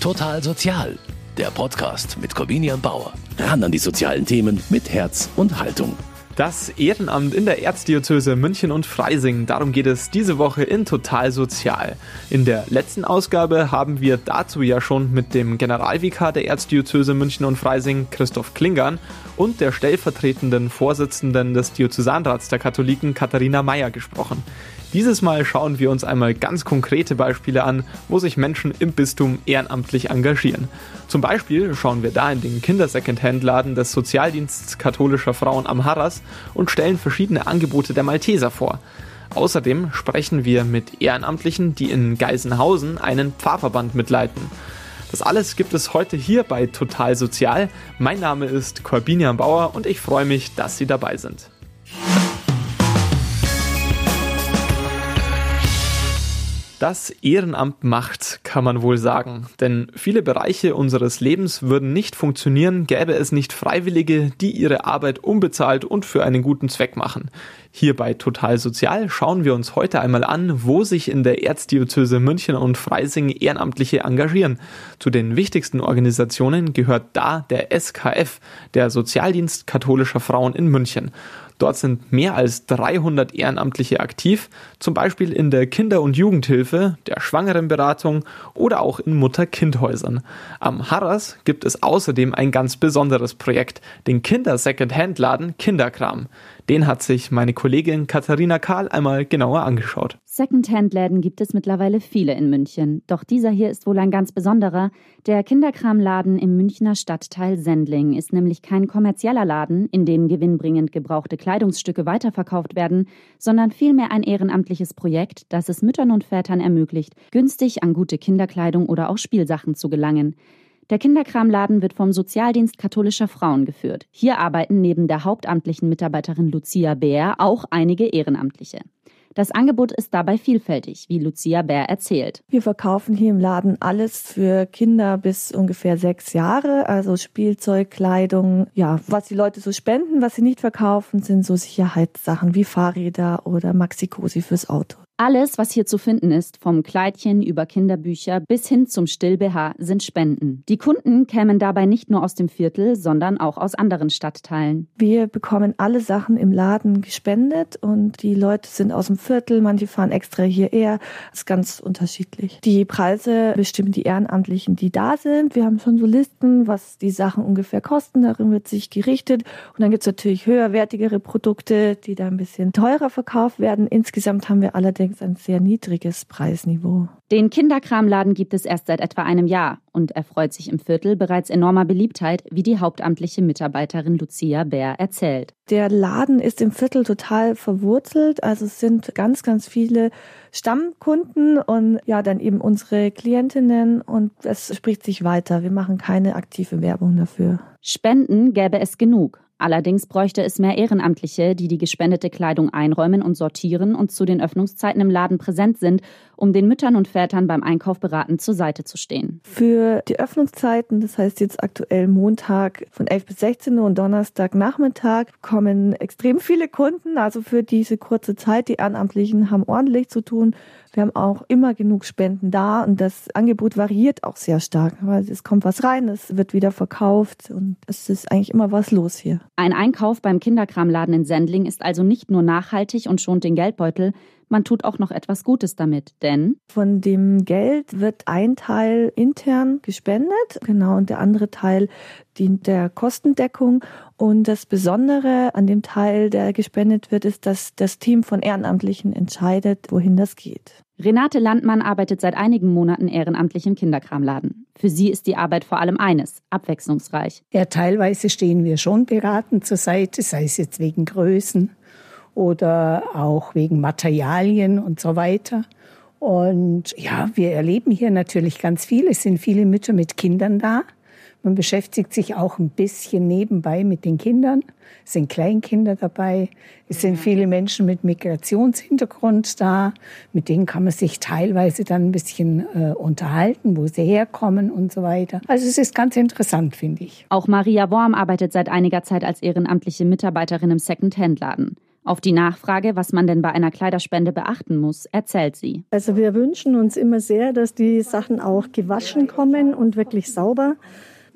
Total Sozial, der Podcast mit Corvinian Bauer. Ran an die sozialen Themen mit Herz und Haltung. Das Ehrenamt in der Erzdiözese München und Freising, darum geht es diese Woche in Total Sozial. In der letzten Ausgabe haben wir dazu ja schon mit dem Generalvikar der Erzdiözese München und Freising, Christoph Klingern, und der stellvertretenden Vorsitzenden des Diözesanrats der Katholiken, Katharina Meyer, gesprochen. Dieses Mal schauen wir uns einmal ganz konkrete Beispiele an, wo sich Menschen im Bistum ehrenamtlich engagieren. Zum Beispiel schauen wir da in den Kindersecondhand-Laden des Sozialdienstes katholischer Frauen am Harras und stellen verschiedene Angebote der Malteser vor. Außerdem sprechen wir mit Ehrenamtlichen, die in Geisenhausen einen Pfarrverband mitleiten. Das alles gibt es heute hier bei Total Sozial. Mein Name ist Corbinian Bauer und ich freue mich, dass Sie dabei sind. Das Ehrenamt macht, kann man wohl sagen. Denn viele Bereiche unseres Lebens würden nicht funktionieren, gäbe es nicht Freiwillige, die ihre Arbeit unbezahlt und für einen guten Zweck machen. Hier bei Total Sozial schauen wir uns heute einmal an, wo sich in der Erzdiözese München und Freising Ehrenamtliche engagieren. Zu den wichtigsten Organisationen gehört da der SKF, der Sozialdienst katholischer Frauen in München. Dort sind mehr als 300 Ehrenamtliche aktiv, zum Beispiel in der Kinder- und Jugendhilfe, der Schwangerenberatung oder auch in Mutter-Kind-Häusern. Am Harras gibt es außerdem ein ganz besonderes Projekt, den Kinder-Second-Hand-Laden Kinderkram. Den hat sich meine Kollegin Katharina Kahl einmal genauer angeschaut. Secondhand-Läden gibt es mittlerweile viele in München. Doch dieser hier ist wohl ein ganz besonderer. Der Kinderkramladen im Münchner Stadtteil Sendling ist nämlich kein kommerzieller Laden, in dem gewinnbringend gebrauchte Kleidungsstücke weiterverkauft werden, sondern vielmehr ein ehrenamtliches Projekt, das es Müttern und Vätern ermöglicht, günstig an gute Kinderkleidung oder auch Spielsachen zu gelangen. Der Kinderkramladen wird vom Sozialdienst katholischer Frauen geführt. Hier arbeiten neben der hauptamtlichen Mitarbeiterin Lucia Bär auch einige Ehrenamtliche. Das Angebot ist dabei vielfältig, wie Lucia Bär erzählt. Wir verkaufen hier im Laden alles für Kinder bis ungefähr sechs Jahre, also Spielzeug, Kleidung. Ja, was die Leute so spenden, was sie nicht verkaufen, sind so Sicherheitssachen wie Fahrräder oder Maxi-Cosi fürs Auto. Alles, was hier zu finden ist, vom Kleidchen über Kinderbücher bis hin zum Still-BH, sind Spenden. Die Kunden kämen dabei nicht nur aus dem Viertel, sondern auch aus anderen Stadtteilen. Wir bekommen alle Sachen im Laden gespendet und die Leute sind aus dem Viertel, manche fahren extra hierher. Das ist ganz unterschiedlich. Die Preise bestimmen die Ehrenamtlichen, die da sind. Wir haben schon so Listen, was die Sachen ungefähr kosten. Darin wird sich gerichtet. Und dann gibt es natürlich höherwertigere Produkte, die da ein bisschen teurer verkauft werden. Insgesamt haben wir allerdings allerdings ein sehr niedriges Preisniveau. Den Kinderkramladen gibt es erst seit etwa einem Jahr und erfreut sich im Viertel bereits enormer Beliebtheit, wie die hauptamtliche Mitarbeiterin Lucia Bär erzählt. Der Laden ist im Viertel total verwurzelt, also es sind ganz, ganz viele Stammkunden und ja, dann eben unsere Klientinnen und es spricht sich weiter. Wir machen keine aktive Werbung dafür. Spenden gäbe es genug. Allerdings bräuchte es mehr Ehrenamtliche, die die gespendete Kleidung einräumen und sortieren und zu den Öffnungszeiten im Laden präsent sind, um den Müttern und Vätern beim Einkauf beratend zur Seite zu stehen. Für die Öffnungszeiten, das heißt jetzt aktuell Montag von 11 bis 16 Uhr und Donnerstag Nachmittag, kommen extrem viele Kunden. Also für diese kurze Zeit, die Ehrenamtlichen haben ordentlich zu tun. Wir haben auch immer genug Spenden da und das Angebot variiert auch sehr stark, weil es kommt was rein, es wird wieder verkauft und es ist eigentlich immer was los hier. Ein Einkauf beim Kinderkramladen in Sendling ist also nicht nur nachhaltig und schont den Geldbeutel, man tut auch noch etwas Gutes damit, denn von dem Geld wird ein Teil intern gespendet, genau, und der andere Teil dient der Kostendeckung. Und das Besondere an dem Teil, der gespendet wird, ist, dass das Team von Ehrenamtlichen entscheidet, wohin das geht. Renate Landmann arbeitet seit einigen Monaten ehrenamtlich im Kinderkramladen. Für sie ist die Arbeit vor allem eines, abwechslungsreich. Ja, teilweise stehen wir schon beraten zur Seite, sei es jetzt wegen Größen oder auch wegen Materialien und so weiter. Und ja, wir erleben hier natürlich ganz viel. Es sind viele Mütter mit Kindern da. Man beschäftigt sich auch ein bisschen nebenbei mit den Kindern. Es sind Kleinkinder dabei. Es sind viele Menschen mit Migrationshintergrund da. Mit denen kann man sich teilweise dann ein bisschen äh, unterhalten, wo sie herkommen und so weiter. Also es ist ganz interessant, finde ich. Auch Maria Worm arbeitet seit einiger Zeit als ehrenamtliche Mitarbeiterin im Second-Hand-Laden. Auf die Nachfrage, was man denn bei einer Kleiderspende beachten muss, erzählt sie. Also wir wünschen uns immer sehr, dass die Sachen auch gewaschen kommen und wirklich sauber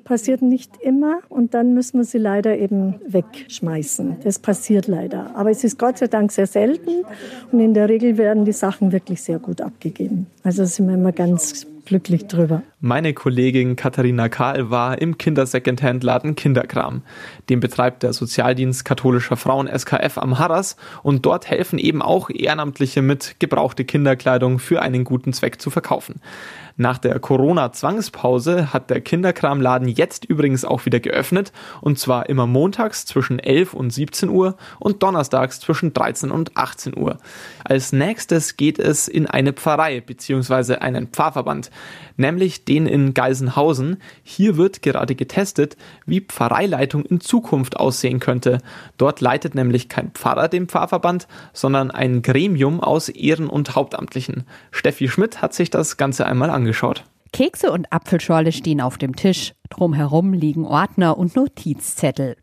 passiert nicht immer und dann müssen wir sie leider eben wegschmeißen. Das passiert leider. Aber es ist Gott sei Dank sehr selten und in der Regel werden die Sachen wirklich sehr gut abgegeben. Also sind wir immer ganz glücklich drüber. Meine Kollegin Katharina Kahl war im Kindersecondhand-Laden Kinderkram. Den betreibt der Sozialdienst katholischer Frauen SKF am Harras und dort helfen eben auch Ehrenamtliche mit, gebrauchte Kinderkleidung für einen guten Zweck zu verkaufen. Nach der Corona-Zwangspause hat der Kinderkramladen jetzt übrigens auch wieder geöffnet und zwar immer montags zwischen 11 und 17 Uhr und donnerstags zwischen 13 und 18 Uhr. Als nächstes geht es in eine Pfarrei bzw. einen Pfarrverband, nämlich den in Geisenhausen. Hier wird gerade getestet, wie Pfarreileitung in Zukunft aussehen könnte. Dort leitet nämlich kein Pfarrer den Pfarrverband, sondern ein Gremium aus Ehren- und Hauptamtlichen. Steffi Schmidt hat sich das Ganze einmal angeschaut. Kekse und Apfelschorle stehen auf dem Tisch. Drumherum liegen Ordner und Notizzettel.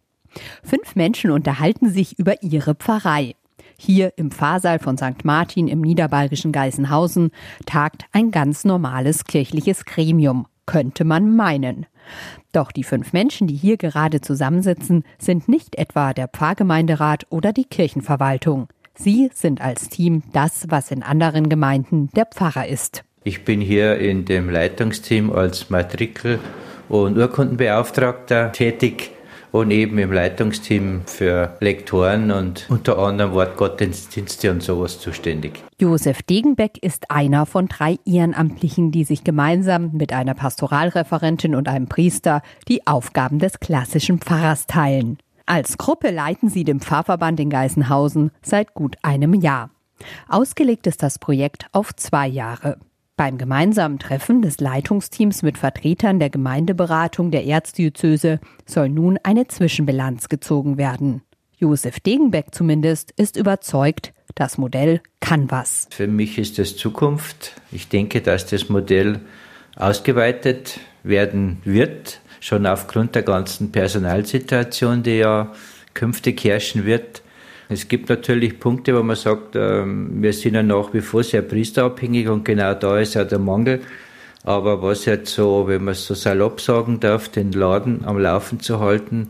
Fünf Menschen unterhalten sich über ihre Pfarrei. Hier im Pfarrsaal von St. Martin im niederbayerischen Geisenhausen tagt ein ganz normales kirchliches Gremium, könnte man meinen. Doch die fünf Menschen, die hier gerade zusammensitzen, sind nicht etwa der Pfarrgemeinderat oder die Kirchenverwaltung. Sie sind als Team das, was in anderen Gemeinden der Pfarrer ist. Ich bin hier in dem Leitungsteam als Matrikel- und Urkundenbeauftragter tätig und eben im Leitungsteam für Lektoren und unter anderem Wortgottesdienste und sowas zuständig. Josef Degenbeck ist einer von drei Ehrenamtlichen, die sich gemeinsam mit einer Pastoralreferentin und einem Priester die Aufgaben des klassischen Pfarrers teilen. Als Gruppe leiten sie den Pfarrverband in Geisenhausen seit gut einem Jahr. Ausgelegt ist das Projekt auf zwei Jahre. Beim gemeinsamen Treffen des Leitungsteams mit Vertretern der Gemeindeberatung der Erzdiözese soll nun eine Zwischenbilanz gezogen werden. Josef Degenbeck zumindest ist überzeugt, das Modell kann was. Für mich ist das Zukunft. Ich denke, dass das Modell ausgeweitet werden wird, schon aufgrund der ganzen Personalsituation, die ja künftig herrschen wird. Es gibt natürlich Punkte, wo man sagt, ähm, wir sind ja nach wie vor sehr priesterabhängig und genau da ist ja der Mangel. Aber was jetzt so, wenn man es so salopp sagen darf, den Laden am Laufen zu halten,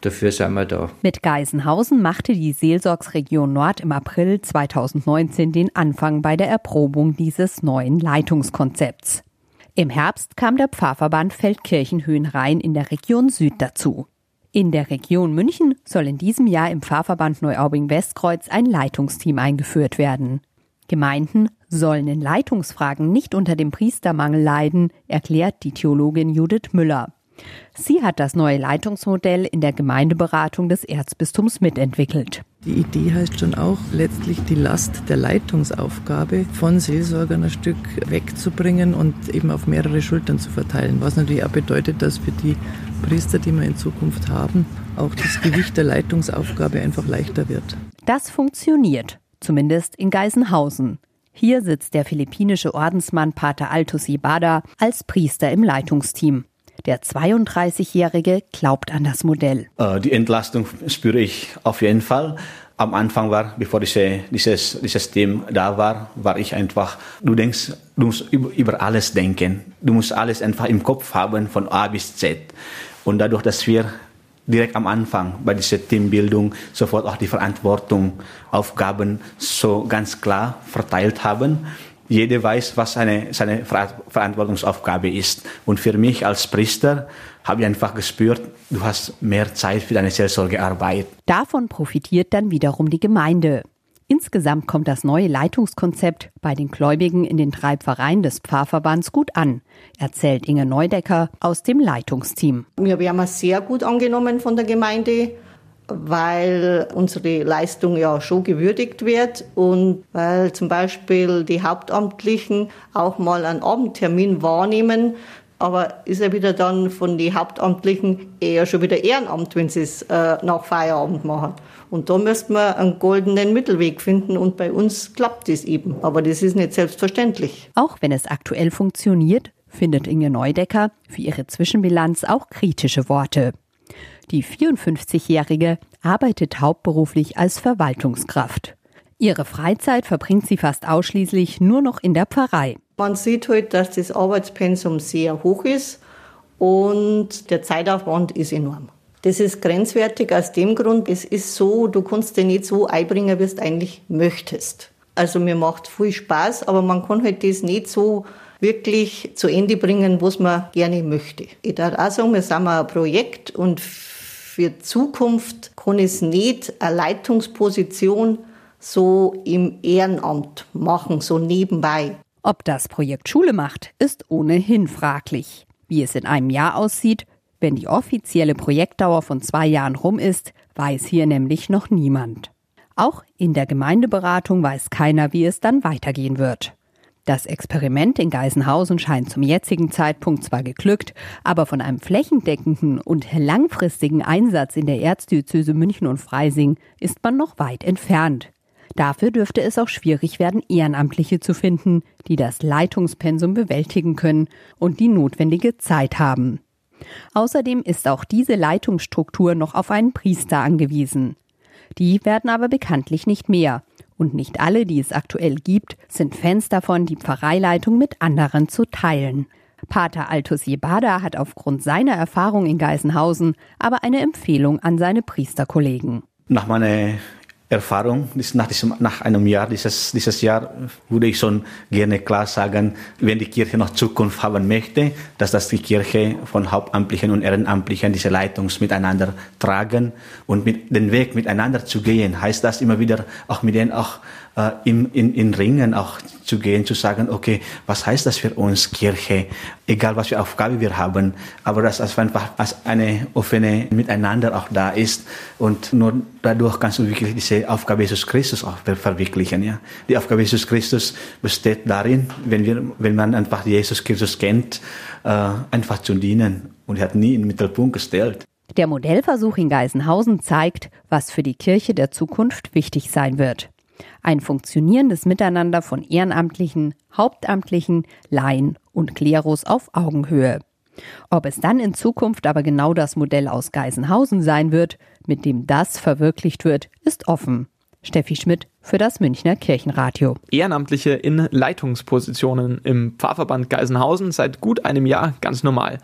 dafür sind wir da. Mit Geisenhausen machte die Seelsorgsregion Nord im April 2019 den Anfang bei der Erprobung dieses neuen Leitungskonzepts. Im Herbst kam der Pfarrverband Feldkirchen-Höhenrhein in der Region Süd dazu. In der Region München soll in diesem Jahr im Pfarrverband Neuaubing-Westkreuz ein Leitungsteam eingeführt werden. Gemeinden sollen in Leitungsfragen nicht unter dem Priestermangel leiden, erklärt die Theologin Judith Müller. Sie hat das neue Leitungsmodell in der Gemeindeberatung des Erzbistums mitentwickelt. Die Idee heißt schon auch, letztlich die Last der Leitungsaufgabe von Seelsorgern ein Stück wegzubringen und eben auf mehrere Schultern zu verteilen. Was natürlich auch bedeutet, dass für die Priester, die wir in Zukunft haben, auch das Gewicht der Leitungsaufgabe einfach leichter wird. Das funktioniert, zumindest in Geisenhausen. Hier sitzt der philippinische Ordensmann Pater Altus Ibada als Priester im Leitungsteam. Der 32-Jährige glaubt an das Modell. Äh, die Entlastung spüre ich auf jeden Fall. Am Anfang war, bevor diese, dieses, dieses System da war, war ich einfach, du denkst, du musst über alles denken. Du musst alles einfach im Kopf haben, von A bis Z. Und dadurch, dass wir direkt am Anfang bei dieser Teambildung sofort auch die Verantwortung, Aufgaben so ganz klar verteilt haben, jeder weiß, was seine, seine Verantwortungsaufgabe ist. Und für mich als Priester habe ich einfach gespürt, du hast mehr Zeit für deine Seelsorgearbeit. Davon profitiert dann wiederum die Gemeinde. Insgesamt kommt das neue Leitungskonzept bei den Gläubigen in den drei Pfarreien des Pfarrverbands gut an, erzählt Inge Neudecker aus dem Leitungsteam. Wir werden sehr gut angenommen von der Gemeinde weil unsere Leistung ja schon gewürdigt wird und weil zum Beispiel die Hauptamtlichen auch mal einen Abendtermin wahrnehmen, aber ist ja wieder dann von den Hauptamtlichen eher schon wieder Ehrenamt, wenn sie es äh, nach Feierabend machen. Und da müsste man einen goldenen Mittelweg finden und bei uns klappt es eben. Aber das ist nicht selbstverständlich. Auch wenn es aktuell funktioniert, findet Inge Neudecker für ihre Zwischenbilanz auch kritische Worte. Die 54-Jährige arbeitet hauptberuflich als Verwaltungskraft. Ihre Freizeit verbringt sie fast ausschließlich nur noch in der Pfarrei. Man sieht halt, dass das Arbeitspensum sehr hoch ist und der Zeitaufwand ist enorm. Das ist grenzwertig aus dem Grund, es ist so, du kannst dich nicht so einbringen, wie du eigentlich möchtest. Also mir macht viel Spaß, aber man kann halt das nicht so wirklich zu Ende bringen, was man gerne möchte. Ich darf auch sagen, wir sind ein Projekt und für Zukunft kann es nicht eine Leitungsposition so im Ehrenamt machen, so nebenbei. Ob das Projekt Schule macht, ist ohnehin fraglich. Wie es in einem Jahr aussieht, wenn die offizielle Projektdauer von zwei Jahren rum ist, weiß hier nämlich noch niemand. Auch in der Gemeindeberatung weiß keiner, wie es dann weitergehen wird. Das Experiment in Geisenhausen scheint zum jetzigen Zeitpunkt zwar geglückt, aber von einem flächendeckenden und langfristigen Einsatz in der Erzdiözese München und Freising ist man noch weit entfernt. Dafür dürfte es auch schwierig werden, Ehrenamtliche zu finden, die das Leitungspensum bewältigen können und die notwendige Zeit haben. Außerdem ist auch diese Leitungsstruktur noch auf einen Priester angewiesen. Die werden aber bekanntlich nicht mehr. Und nicht alle, die es aktuell gibt, sind Fans davon, die Pfarreileitung mit anderen zu teilen. Pater Altus Jebada hat aufgrund seiner Erfahrung in Geisenhausen aber eine Empfehlung an seine Priesterkollegen. Nach meiner Erfahrung. Nach, diesem, nach einem Jahr, dieses, dieses Jahr, würde ich schon gerne klar sagen, wenn die Kirche noch Zukunft haben möchte, dass das die Kirche von Hauptamtlichen und Ehrenamtlichen diese Leitungs miteinander tragen und mit den Weg miteinander zu gehen, heißt das immer wieder auch mit denen auch äh, in, in, in Ringen auch zu gehen, zu sagen, okay, was heißt das für uns Kirche, egal was für Aufgabe wir haben, aber dass das einfach als eine offene Miteinander auch da ist und nur dadurch kannst du wirklich diese Aufgabe Jesus Christus auch verwirklichen. Ja? Die Aufgabe Jesus Christus besteht darin, wenn, wir, wenn man einfach Jesus Christus kennt, äh, einfach zu dienen und er hat nie in den Mittelpunkt gestellt. Der Modellversuch in Geisenhausen zeigt, was für die Kirche der Zukunft wichtig sein wird. Ein funktionierendes Miteinander von Ehrenamtlichen, Hauptamtlichen, Laien und Klerus auf Augenhöhe. Ob es dann in Zukunft aber genau das Modell aus Geisenhausen sein wird, mit dem das verwirklicht wird, ist offen. Steffi Schmidt für das Münchner Kirchenradio. Ehrenamtliche in Leitungspositionen im Pfarrverband Geisenhausen seit gut einem Jahr ganz normal.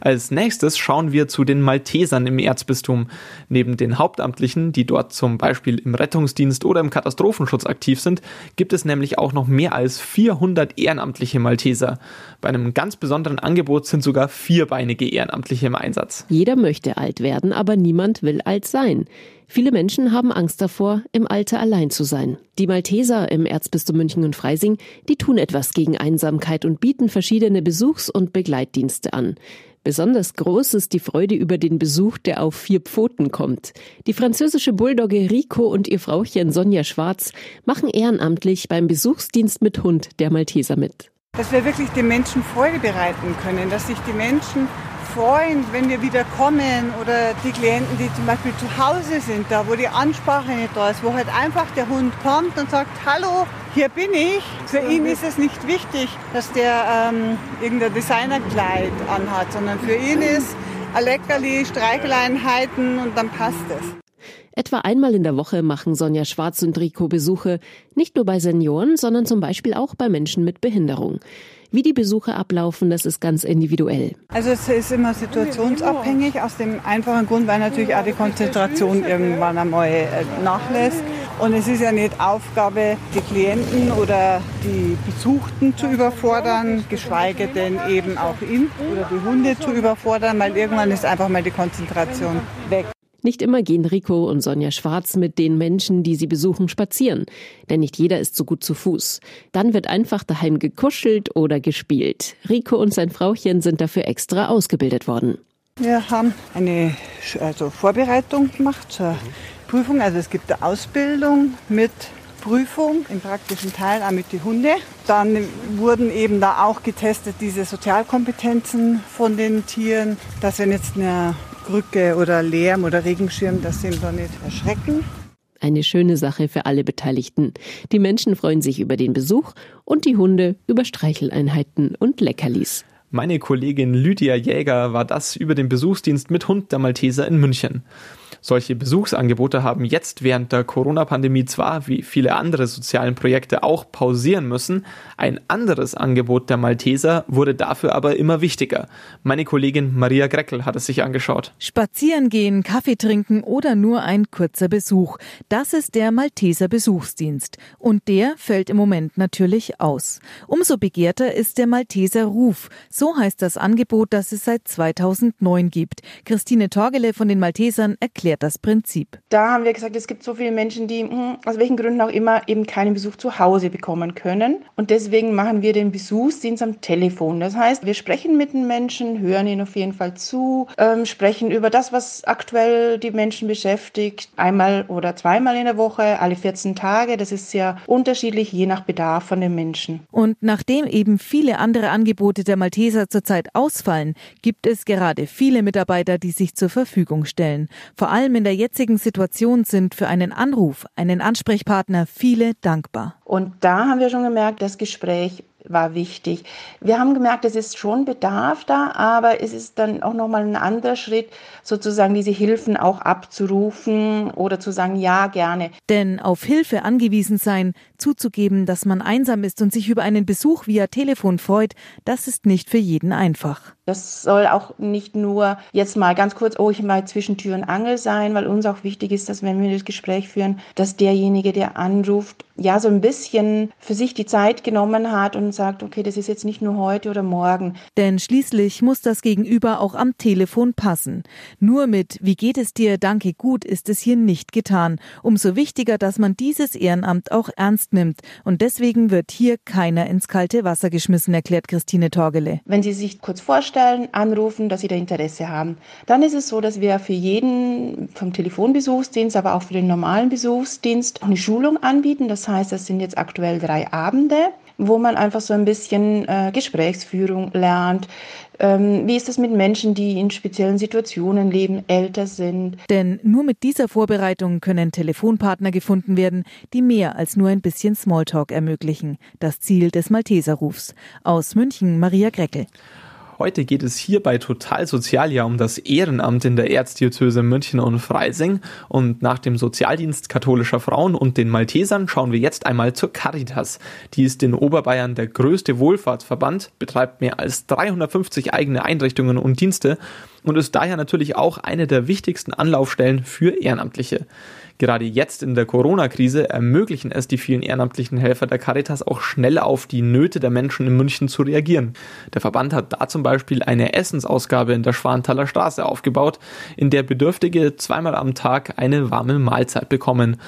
Als nächstes schauen wir zu den Maltesern im Erzbistum. Neben den Hauptamtlichen, die dort zum Beispiel im Rettungsdienst oder im Katastrophenschutz aktiv sind, gibt es nämlich auch noch mehr als 400 ehrenamtliche Malteser. Bei einem ganz besonderen Angebot sind sogar vierbeinige Ehrenamtliche im Einsatz. Jeder möchte alt werden, aber niemand will alt sein. Viele Menschen haben Angst davor, im Alter allein zu sein. Die Malteser im Erzbistum München und Freising, die tun etwas gegen Einsamkeit und bieten verschiedene Besuchs- und Begleitdienste an. Besonders groß ist die Freude über den Besuch, der auf vier Pfoten kommt. Die französische Bulldogge Rico und ihr Frauchen Sonja Schwarz machen ehrenamtlich beim Besuchsdienst mit Hund der Malteser mit. Dass wir wirklich den Menschen Freude bereiten können, dass sich die Menschen freuen, wenn wir wieder kommen oder die Klienten, die zum Beispiel zu Hause sind, da wo die Ansprache nicht da ist, wo halt einfach der Hund kommt und sagt, hallo, hier bin ich. Für ihn ist es nicht wichtig, dass der ähm, irgendein Designerkleid anhat, sondern für ihn ist ein Leckerli, Streicheleinheiten und dann passt es. Etwa einmal in der Woche machen Sonja Schwarz und Rico Besuche, nicht nur bei Senioren, sondern zum Beispiel auch bei Menschen mit Behinderung. Wie die Besuche ablaufen, das ist ganz individuell. Also es ist immer situationsabhängig, aus dem einfachen Grund, weil natürlich auch die Konzentration irgendwann einmal äh, nachlässt. Und es ist ja nicht Aufgabe, die Klienten oder die Besuchten zu überfordern, geschweige denn eben auch ihn oder die Hunde zu überfordern, weil irgendwann ist einfach mal die Konzentration weg. Nicht immer gehen Rico und Sonja Schwarz mit den Menschen, die sie besuchen, spazieren, denn nicht jeder ist so gut zu Fuß. Dann wird einfach daheim gekuschelt oder gespielt. Rico und sein Frauchen sind dafür extra ausgebildet worden. Wir haben eine also Vorbereitung gemacht zur Prüfung. Also es gibt eine Ausbildung mit Prüfung im praktischen Teil auch mit den Hunden. Dann wurden eben da auch getestet diese Sozialkompetenzen von den Tieren, dass wenn jetzt eine Krücke oder Lärm oder Regenschirm, dass sie ihn da nicht erschrecken. Eine schöne Sache für alle Beteiligten. Die Menschen freuen sich über den Besuch und die Hunde über Streicheleinheiten und Leckerlis. Meine Kollegin Lydia Jäger war das über den Besuchsdienst mit Hund der Malteser in München. Solche Besuchsangebote haben jetzt während der Corona-Pandemie zwar, wie viele andere sozialen Projekte auch, pausieren müssen. Ein anderes Angebot der Malteser wurde dafür aber immer wichtiger. Meine Kollegin Maria Greckel hat es sich angeschaut. Spazieren gehen, Kaffee trinken oder nur ein kurzer Besuch. Das ist der Malteser Besuchsdienst. Und der fällt im Moment natürlich aus. Umso begehrter ist der Malteser Ruf. So heißt das Angebot, das es seit 2009 gibt. Christine Torgele von den Maltesern erklärt erklärt das Prinzip. Da haben wir gesagt, es gibt so viele Menschen, die hm, aus welchen Gründen auch immer eben keinen Besuch zu Hause bekommen können. Und deswegen machen wir den Besuchsdienst am Telefon. Das heißt, wir sprechen mit den Menschen, hören ihnen auf jeden Fall zu, ähm, sprechen über das, was aktuell die Menschen beschäftigt. Einmal oder zweimal in der Woche, alle 14 Tage. Das ist sehr unterschiedlich, je nach Bedarf von den Menschen. Und nachdem eben viele andere Angebote der Malteser zurzeit ausfallen, gibt es gerade viele Mitarbeiter, die sich zur Verfügung stellen. Vor allem allem in der jetzigen Situation sind für einen Anruf, einen Ansprechpartner viele dankbar. Und da haben wir schon gemerkt, das Gespräch war wichtig. Wir haben gemerkt, es ist schon Bedarf da, aber es ist dann auch nochmal ein anderer Schritt, sozusagen diese Hilfen auch abzurufen oder zu sagen, ja, gerne. Denn auf Hilfe angewiesen sein, zuzugeben, dass man einsam ist und sich über einen Besuch via Telefon freut, das ist nicht für jeden einfach. Das soll auch nicht nur jetzt mal ganz kurz, oh, ich mal zwischen Tür und Angel sein, weil uns auch wichtig ist, dass wenn wir das Gespräch führen, dass derjenige, der anruft, ja so ein bisschen für sich die Zeit genommen hat und sagt, okay, das ist jetzt nicht nur heute oder morgen. Denn schließlich muss das Gegenüber auch am Telefon passen. Nur mit Wie geht es dir, danke gut ist es hier nicht getan. Umso wichtiger, dass man dieses Ehrenamt auch ernst nimmt. Und deswegen wird hier keiner ins kalte Wasser geschmissen, erklärt Christine Torgele. Wenn Sie sich kurz vorstellen, anrufen, dass Sie da Interesse haben, dann ist es so, dass wir für jeden vom Telefonbesuchsdienst, aber auch für den normalen Besuchsdienst eine Schulung anbieten. Das heißt, das sind jetzt aktuell drei Abende wo man einfach so ein bisschen äh, Gesprächsführung lernt. Ähm, wie ist es mit Menschen, die in speziellen Situationen leben, älter sind? Denn nur mit dieser Vorbereitung können Telefonpartner gefunden werden, die mehr als nur ein bisschen Smalltalk ermöglichen. Das Ziel des Malteserrufs. Aus München Maria Greckel. Heute geht es hier bei Total Sozial ja um das Ehrenamt in der Erzdiözese München und Freising. Und nach dem Sozialdienst katholischer Frauen und den Maltesern schauen wir jetzt einmal zur Caritas. Die ist in Oberbayern der größte Wohlfahrtsverband, betreibt mehr als 350 eigene Einrichtungen und Dienste und ist daher natürlich auch eine der wichtigsten Anlaufstellen für Ehrenamtliche. Gerade jetzt in der Corona-Krise ermöglichen es die vielen ehrenamtlichen Helfer der Caritas auch schnell auf die Nöte der Menschen in München zu reagieren. Der Verband hat da zum Beispiel eine Essensausgabe in der Schwanthaler Straße aufgebaut, in der Bedürftige zweimal am Tag eine warme Mahlzeit bekommen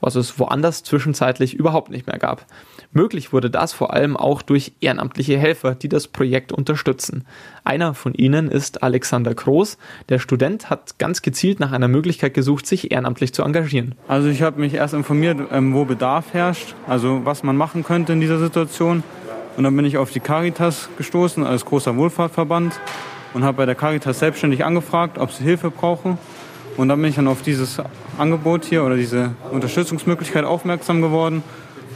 was es woanders zwischenzeitlich überhaupt nicht mehr gab. Möglich wurde das vor allem auch durch ehrenamtliche Helfer, die das Projekt unterstützen. Einer von ihnen ist Alexander Kroos. Der Student hat ganz gezielt nach einer Möglichkeit gesucht, sich ehrenamtlich zu engagieren. Also ich habe mich erst informiert, ähm, wo Bedarf herrscht, also was man machen könnte in dieser Situation. Und dann bin ich auf die Caritas gestoßen als großer Wohlfahrtverband und habe bei der Caritas selbstständig angefragt, ob sie Hilfe brauchen. Und dann bin ich dann auf dieses Angebot hier oder diese Unterstützungsmöglichkeit aufmerksam geworden.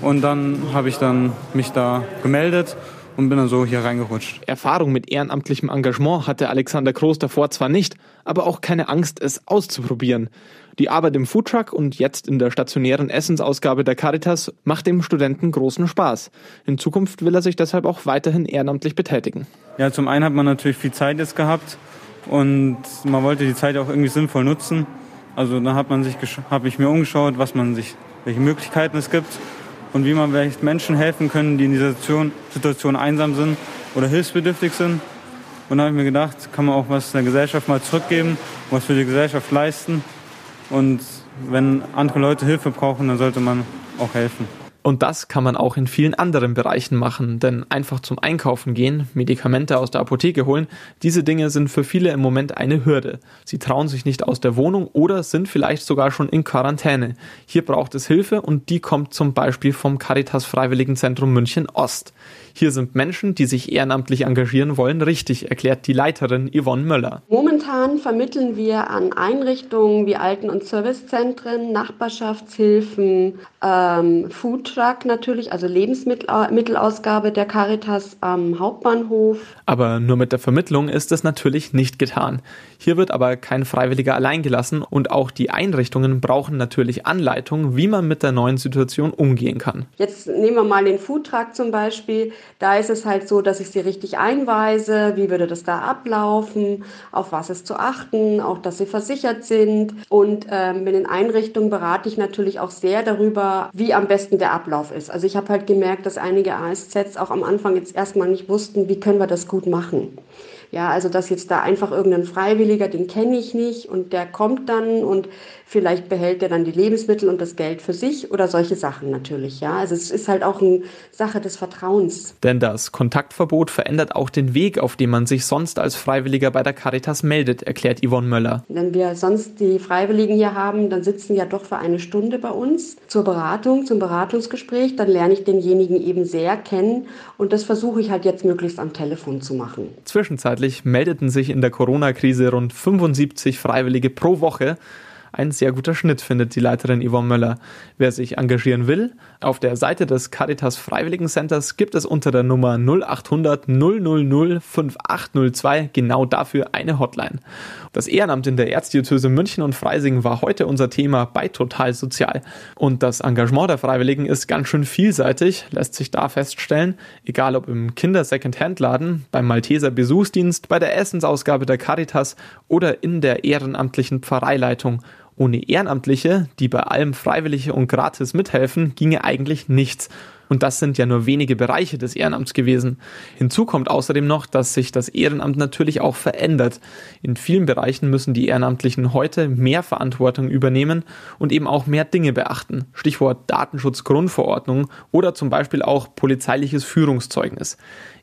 Und dann habe ich dann mich da gemeldet und bin dann so hier reingerutscht. Erfahrung mit ehrenamtlichem Engagement hatte Alexander Kroos davor zwar nicht, aber auch keine Angst, es auszuprobieren. Die Arbeit im Foodtruck und jetzt in der stationären Essensausgabe der Caritas macht dem Studenten großen Spaß. In Zukunft will er sich deshalb auch weiterhin ehrenamtlich betätigen. Ja, zum einen hat man natürlich viel Zeit jetzt gehabt und man wollte die Zeit auch irgendwie sinnvoll nutzen. Also da hat man sich, habe ich mir umgeschaut, was man sich, welche Möglichkeiten es gibt und wie man vielleicht Menschen helfen können, die in dieser Situation, Situation einsam sind oder hilfsbedürftig sind. Und da habe ich mir gedacht, kann man auch was der Gesellschaft mal zurückgeben, was für die Gesellschaft leisten. Und wenn andere Leute Hilfe brauchen, dann sollte man auch helfen. Und das kann man auch in vielen anderen Bereichen machen, denn einfach zum Einkaufen gehen, Medikamente aus der Apotheke holen, diese Dinge sind für viele im Moment eine Hürde. Sie trauen sich nicht aus der Wohnung oder sind vielleicht sogar schon in Quarantäne. Hier braucht es Hilfe und die kommt zum Beispiel vom Caritas Freiwilligenzentrum München Ost. Hier sind Menschen, die sich ehrenamtlich engagieren wollen, richtig, erklärt die Leiterin Yvonne Möller. Momentan vermitteln wir an Einrichtungen wie Alten- und Servicezentren, Nachbarschaftshilfen, ähm, Foodtruck natürlich, also Lebensmittelausgabe der Caritas am Hauptbahnhof. Aber nur mit der Vermittlung ist es natürlich nicht getan. Hier wird aber kein Freiwilliger allein gelassen und auch die Einrichtungen brauchen natürlich Anleitung, wie man mit der neuen Situation umgehen kann. Jetzt nehmen wir mal den Foodtruck zum Beispiel. Da ist es halt so, dass ich sie richtig einweise. Wie würde das da ablaufen? Auf was ist zu achten? Auch, dass sie versichert sind. Und ähm, in den Einrichtungen berate ich natürlich auch sehr darüber, wie am besten der Ablauf ist. Also ich habe halt gemerkt, dass einige ASZs auch am Anfang jetzt erstmal nicht wussten, wie können wir das gut machen. Ja, also dass jetzt da einfach irgendein Freiwilliger, den kenne ich nicht und der kommt dann und vielleicht behält er dann die Lebensmittel und das Geld für sich oder solche Sachen natürlich. Ja, also es ist halt auch eine Sache des Vertrauens. Denn das Kontaktverbot verändert auch den Weg, auf dem man sich sonst als Freiwilliger bei der Caritas meldet, erklärt Yvonne Möller. Wenn wir sonst die Freiwilligen hier haben, dann sitzen ja doch für eine Stunde bei uns zur Beratung, zum Beratungsgespräch. Dann lerne ich denjenigen eben sehr kennen und das versuche ich halt jetzt möglichst am Telefon zu machen. Zwischenzeitlich Zwischenzeitlich meldeten sich in der Corona-Krise rund 75 Freiwillige pro Woche. Ein sehr guter Schnitt, findet die Leiterin Yvonne Möller. Wer sich engagieren will, auf der Seite des Caritas Freiwilligen Centers gibt es unter der Nummer 0800 000 5802 genau dafür eine Hotline. Das Ehrenamt in der Erzdiözese München und Freising war heute unser Thema bei Total Sozial. Und das Engagement der Freiwilligen ist ganz schön vielseitig, lässt sich da feststellen, egal ob im Kinder-Second-Hand-Laden, beim Malteser Besuchsdienst, bei der Essensausgabe der Caritas oder in der ehrenamtlichen Pfarreileitung. Ohne Ehrenamtliche, die bei allem freiwillig und gratis mithelfen, ginge eigentlich nichts. Und das sind ja nur wenige Bereiche des Ehrenamts gewesen. Hinzu kommt außerdem noch, dass sich das Ehrenamt natürlich auch verändert. In vielen Bereichen müssen die Ehrenamtlichen heute mehr Verantwortung übernehmen und eben auch mehr Dinge beachten. Stichwort Datenschutzgrundverordnung oder zum Beispiel auch polizeiliches Führungszeugnis.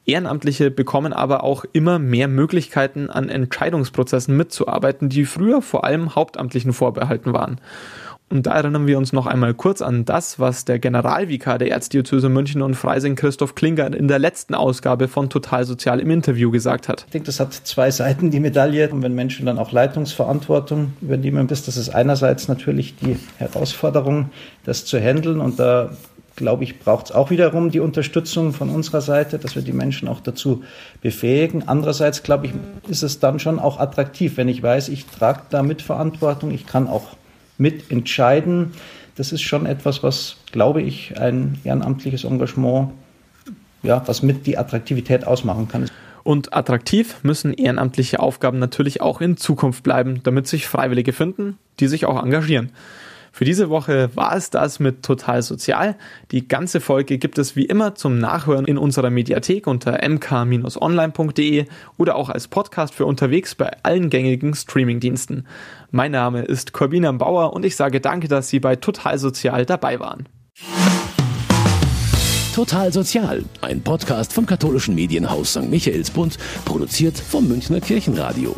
Ehrenamtliche bekommen aber auch immer mehr Möglichkeiten, an Entscheidungsprozessen mitzuarbeiten, die früher vor allem Hauptamtlichen vorbehalten waren. Und da erinnern wir uns noch einmal kurz an das, was der Generalvikar der Erzdiözese München und Freising Christoph Klinger in der letzten Ausgabe von Total Sozial im Interview gesagt hat. Ich denke, das hat zwei Seiten, die Medaille. Und wenn Menschen dann auch Leitungsverantwortung übernehmen, das ist einerseits natürlich die Herausforderung, das zu handeln. Und da glaube ich, braucht es auch wiederum die Unterstützung von unserer Seite, dass wir die Menschen auch dazu befähigen. Andererseits, glaube ich, ist es dann schon auch attraktiv, wenn ich weiß, ich trage da Mitverantwortung, ich kann auch mitentscheiden. Das ist schon etwas, was, glaube ich, ein ehrenamtliches Engagement, ja, was mit die Attraktivität ausmachen kann. Und attraktiv müssen ehrenamtliche Aufgaben natürlich auch in Zukunft bleiben, damit sich Freiwillige finden, die sich auch engagieren. Für diese Woche war es das mit Total Sozial. Die ganze Folge gibt es wie immer zum Nachhören in unserer Mediathek unter mk-online.de oder auch als Podcast für unterwegs bei allen gängigen Streamingdiensten. Mein Name ist Corbina Bauer und ich sage danke, dass Sie bei Total Sozial dabei waren. Total Sozial, ein Podcast vom katholischen Medienhaus St. Michaelsbund, produziert vom Münchner Kirchenradio.